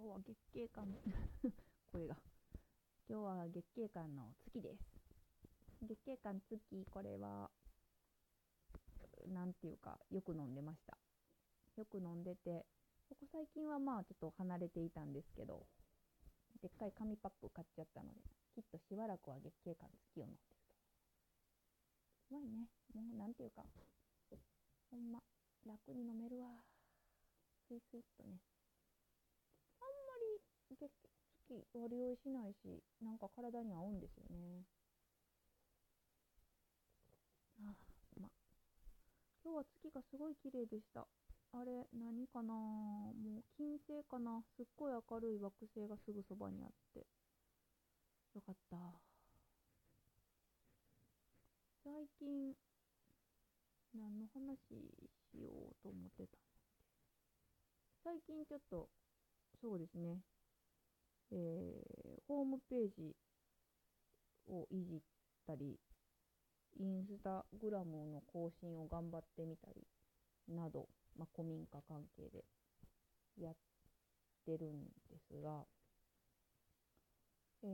今日は月経感 声が。今日は月経感の月です。月経感月これはなんていうかよく飲んでました。よく飲んでてここ最近はまあちょっと離れていたんですけどでっかい紙パック買っちゃったのできっとしばらくは月経感月を飲んでると。うまいね。もうなんていうか。ほんま楽に飲めるわ。スイスイっとね。月月割り酔いしないしなんか体に合うんですよね。ああまあ今日は月がすごい綺麗でした。あれ何かな？もう金星かな？すっごい明るい惑星がすぐそばにあって。よかった。最近何の話しようと思ってた最近ちょっとそうですね。えー、ホームページをいじったりインスタグラムの更新を頑張ってみたりなど、まあ、古民家関係でやってるんですが、え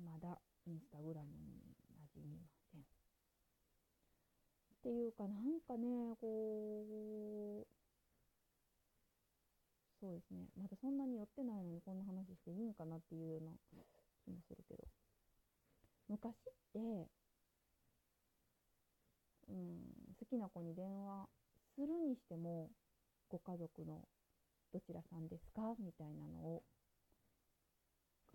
ー、まだインスタグラムに馴染みません。っていうかなんかねこうそうですね。まだそんなに寄ってないのにこんな話していいんかなっていうような気もするけど。昔ってうん好きな子に電話するにしてもご家族のどちらさんですか？みたいなのを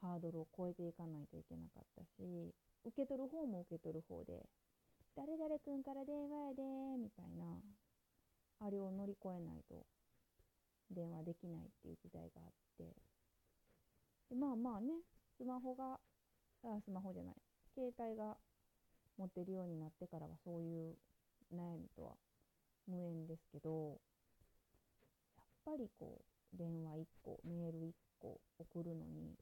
ハードルを超えていかないといけなかったし受け取る方も受け取る方で誰々君から電話やでみたいなあれを乗り越えないと電話できないっていう時代があって。でまあまあねスマホがあスマホじゃない。携帯が持ってるようになってからはそういう悩みとは無縁ですけどやっぱりこう電話1個メール1個送るのに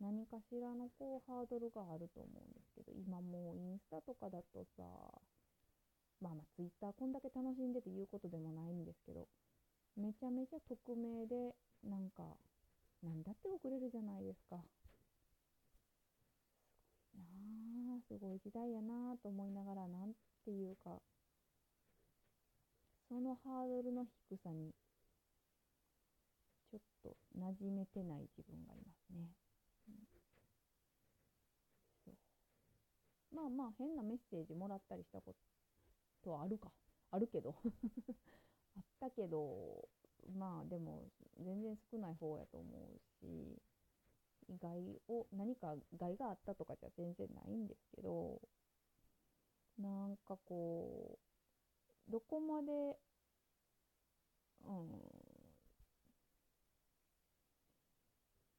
何かしらのこうハードルがあると思うんですけど今もうインスタとかだとさまあまあツイッターこんだけ楽しんでて言うことでもないんですけどめちゃめちゃ匿名でなんか何だって送れるじゃないですか。すごいなあすごい時代やなあと思いながらなんていうか。そのハードルの低さにちょっと馴染めてない自分がいますね。うん、そう。まあまあ変なメッセージもらったりしたことはあるか。あるけど。あったけどまあでも全然少ない方やと思うし害を何か害があったとかじゃ全然ないんですけどなんかこうどこまでうん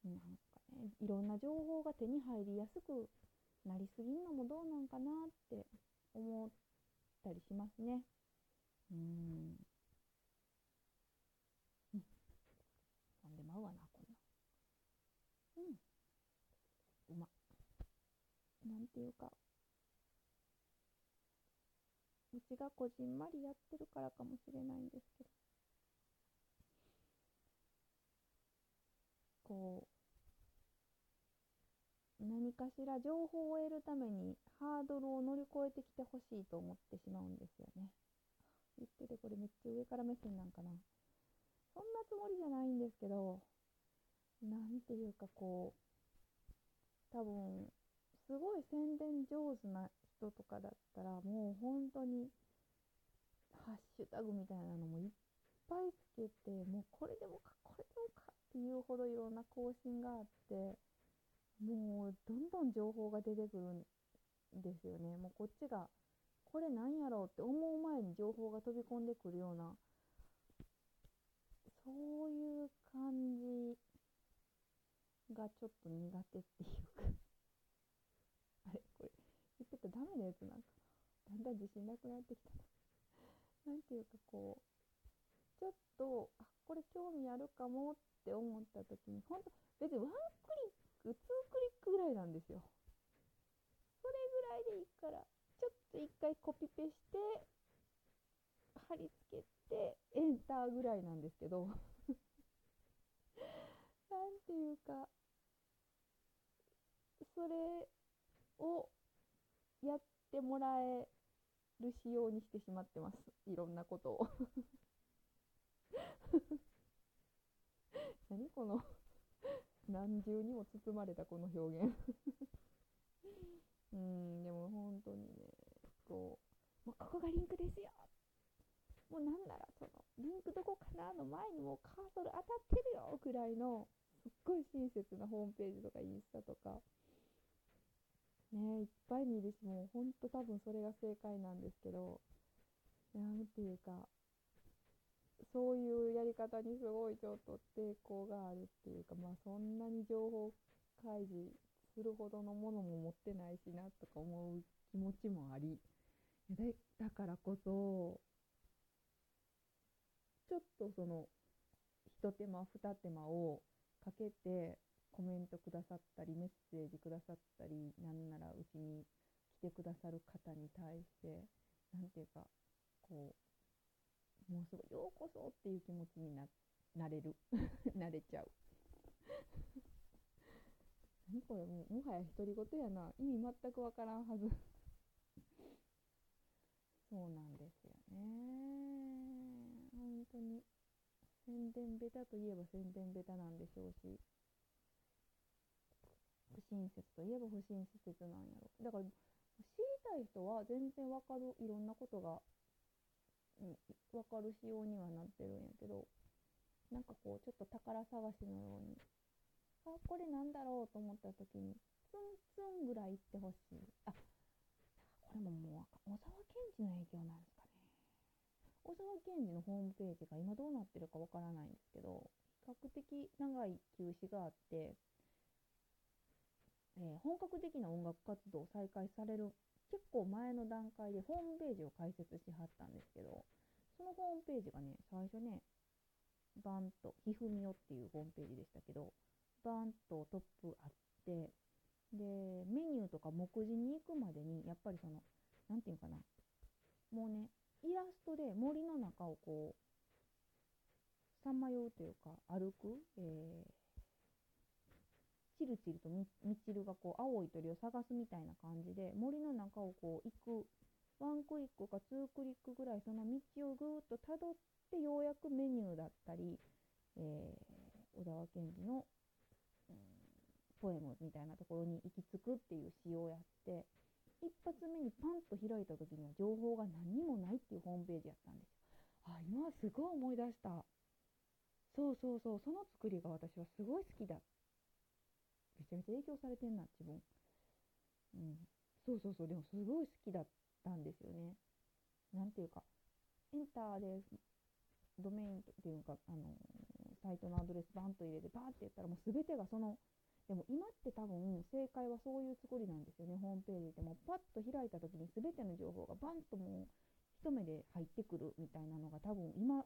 なんかねいろんな情報が手に入りやすくなりすぎるのもどうなんかなって思ったりしますね。うんでまうわなこんなうんうまなんていうかうちがこじんまりやってるからかもしれないんですけど。こう何かしら情報を得るためにハードルを乗り越えてきてほしいと思ってしまうんですよね。言っててこれめっちゃ上から目線なんかな。そんなつもりじゃないんですけど、なんていうかこう、多分、すごい宣伝上手な人とかだったら、もう本当に、ハッシュタグみたいなのもいっぱいつけて、もうこれでもか、これでもかっていうほどいろんな更新があって、もうどんどん情報が出てくるんですよね。もうこっちが、これなんやろうって思う前に情報が飛び込んでくるようなそういう感じがちょっと苦手っていうかあれこれ言ってたらダメなやつなんかだんだん自信なくなってきたな。なんていうかこうちょっとあこれ興味あるかもって思った時に本当別にワンクリックツークリックぐらいなんですよ。それぐらいでいいからちょっと一回コピペして貼り付けてエンターぐらいなんですけど。なんていうかそれをやってもらえる仕様にしてしまってます。いろんなことを。何この何重にも包まれたこの表現。うんでも本当にねこうもうここがリンクですよ。もうなんならそのリンクどこかなの前にもカーソル当たってるよくらいのすっごい親切なホームページとかインスタとか。いっぱい見るしもうほんと多分それが正解なんですけどなんていうかそういうやり方にすごいちょっと抵抗があるっていうかまあそんなに情報開示するほどのものも持ってないしなとか思う気持ちもありでだからこそちょっとその一手間二手間をかけてコメントくださったりメッセージくださったりなんならうちに来てくださる方に対して何ていうかこうもうすごいようこそっていう気持ちにななれる。なれちゃう。何これもうもはや独り言やな。意味全くわからんはず。そうなんですよね。本当に。宣伝ベタといえば宣伝ベタなんでしょうし。不親切といえば不親切なんやろ。だから知りたい人は全然わかるいろんなことが、うん、わかる仕様にはなってるんやけどなんかこうちょっと宝探しのようにあこれなんだろうと思った時にツンツンぐらい言ってほしい。あこれももう小沢健二の影響なんですかね。小沢健二のホームページが今どうなってるかわからないんですけど比較的長い休止があってえー、本格的な音楽活動を再開される結構前の段階でホームページを開設しはったんですけどそのホームページがね最初ねバンとひふみよっていうホームページでしたけどバンとトップあってでメニューとか目次に行くまでにやっぱりその何て言うかなもうねイラストで森の中をこうさまようというか歩く、えーチルチルとミチルがこう青い鳥を探すみたいな感じで森の中をこう行くワンクリックかツークリックぐらいその道をぐーっとたどってようやくメニューだったり、えー、小沢健二の、うん、ポエムみたいなところに行き着くっていう仕様をやって一発目にパンと開いた時には情報が何にもないっていうホームページやったんですよ。あ今すごい思い出したそうそうそうその作りが私はすごい好きだめちゃめちゃ影響されてんな自分。うん。そうそうそう。でもすごい好きだったんですよね。なんていうかエンターでドメインっていうか、あの、サイトのアドレスバンと入れてバーってやったらもう全てがそのでも今って多分正解はそういう作りなんですよね。ホームページでもパッと開いた時に全ての情報がバンともう一目で入ってくるみたいなのが多分今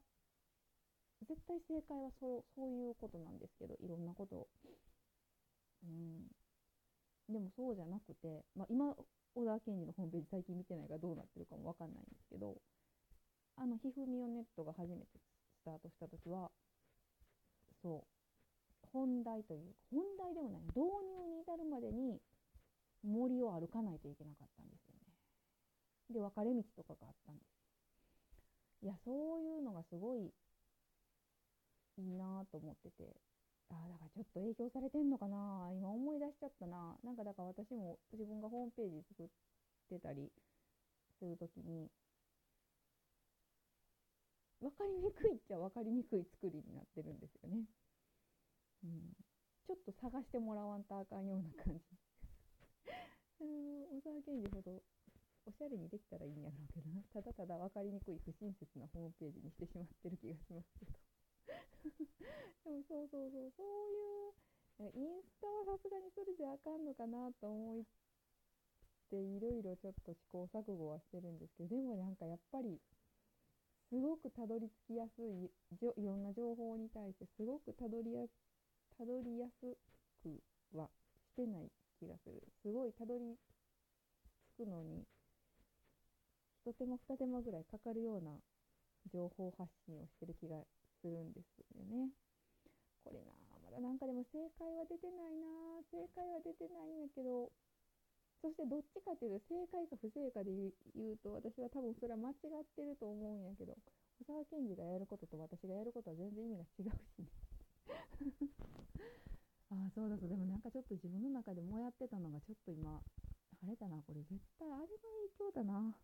絶対正解はそうそういうことなんですけどいろんなことを。うん、でもそうじゃなくて、まあ、今小田健二のホームページ最近見てないからどうなってるかも分かんないんですけどあのひふみよネットが初めてスタートした時はそう本題というか本題でもない導入に至るまでに森を歩かないといけなかったんですよね。で分かれ道とかがあったんです。いやそういうのがすごいいいなと思っててあだからちょっと影響されてんのかな？今思い出しちゃったななんかだから私も自分がホームページ作ってたりするときに分かりにくいっちゃ分かりにくい作りになってるんですよね。うん、ちょっと探してもらわんとあかんような感じ。小沢健二ほどおしゃれにできたらいいんやろうけどなただただ分かりにくい不親切なホームページにしてしまってる気がしますけど。で もそうそうそうそう。いうインスタはさすがにそれじゃあかんのかなと思っていろいろちょっと試行錯誤はしてるんですけどでもなんかやっぱりすごくたどり着きやすいじょいろんな情報に対してすごくたどりやたどりやすくはしてない気がする。すごいたどり着くのに一手間二手間ぐらいかかるような情報発信をしてる気がするんですよね。これなまだなんかでも正解は出てないな正解は出てないんやけどそしてどっちかっていうと正解か不正解で言うと私は多分それは間違ってると思うんやけど小沢健二がやることと私がやることは全然意味が違うしね。ああそうだそうでもなんかちょっと自分の中でもやってたのがちょっと今あれだな。これ絶対あれの影響だな。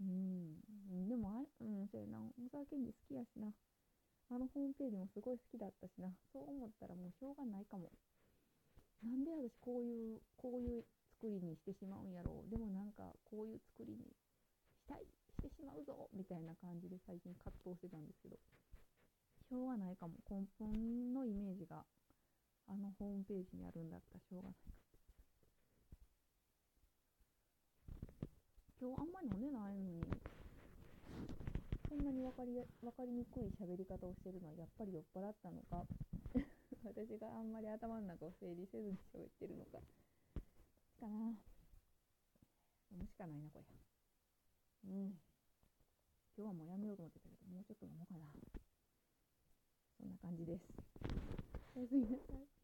うんでもあれうんそうやな。小沢健二好きやしな。あのホームページもすごい好きだったしな。そう思ったらもうしょうがないかも。なんで私こういうこういう作りにしてしまうんやろう。でもなんかこういう作りにしたいしてしまうぞみたいな感じで最近葛藤してたんですけど。しょうがないかも。根本のイメージがあのホームページにあるんだったらしょうがないか今日あんまり飲んでないのに。んなに分かり分かりにくい喋り方をしてるのはやっぱり酔っ払ったのか？私があんまり頭の中を整理せずに喋ってるのか。かな。飲むしかないなこれ。うん。今日はもうやめようと思ってたけどもうちょっと飲もうかな。そんな感じです。おやすみなさい。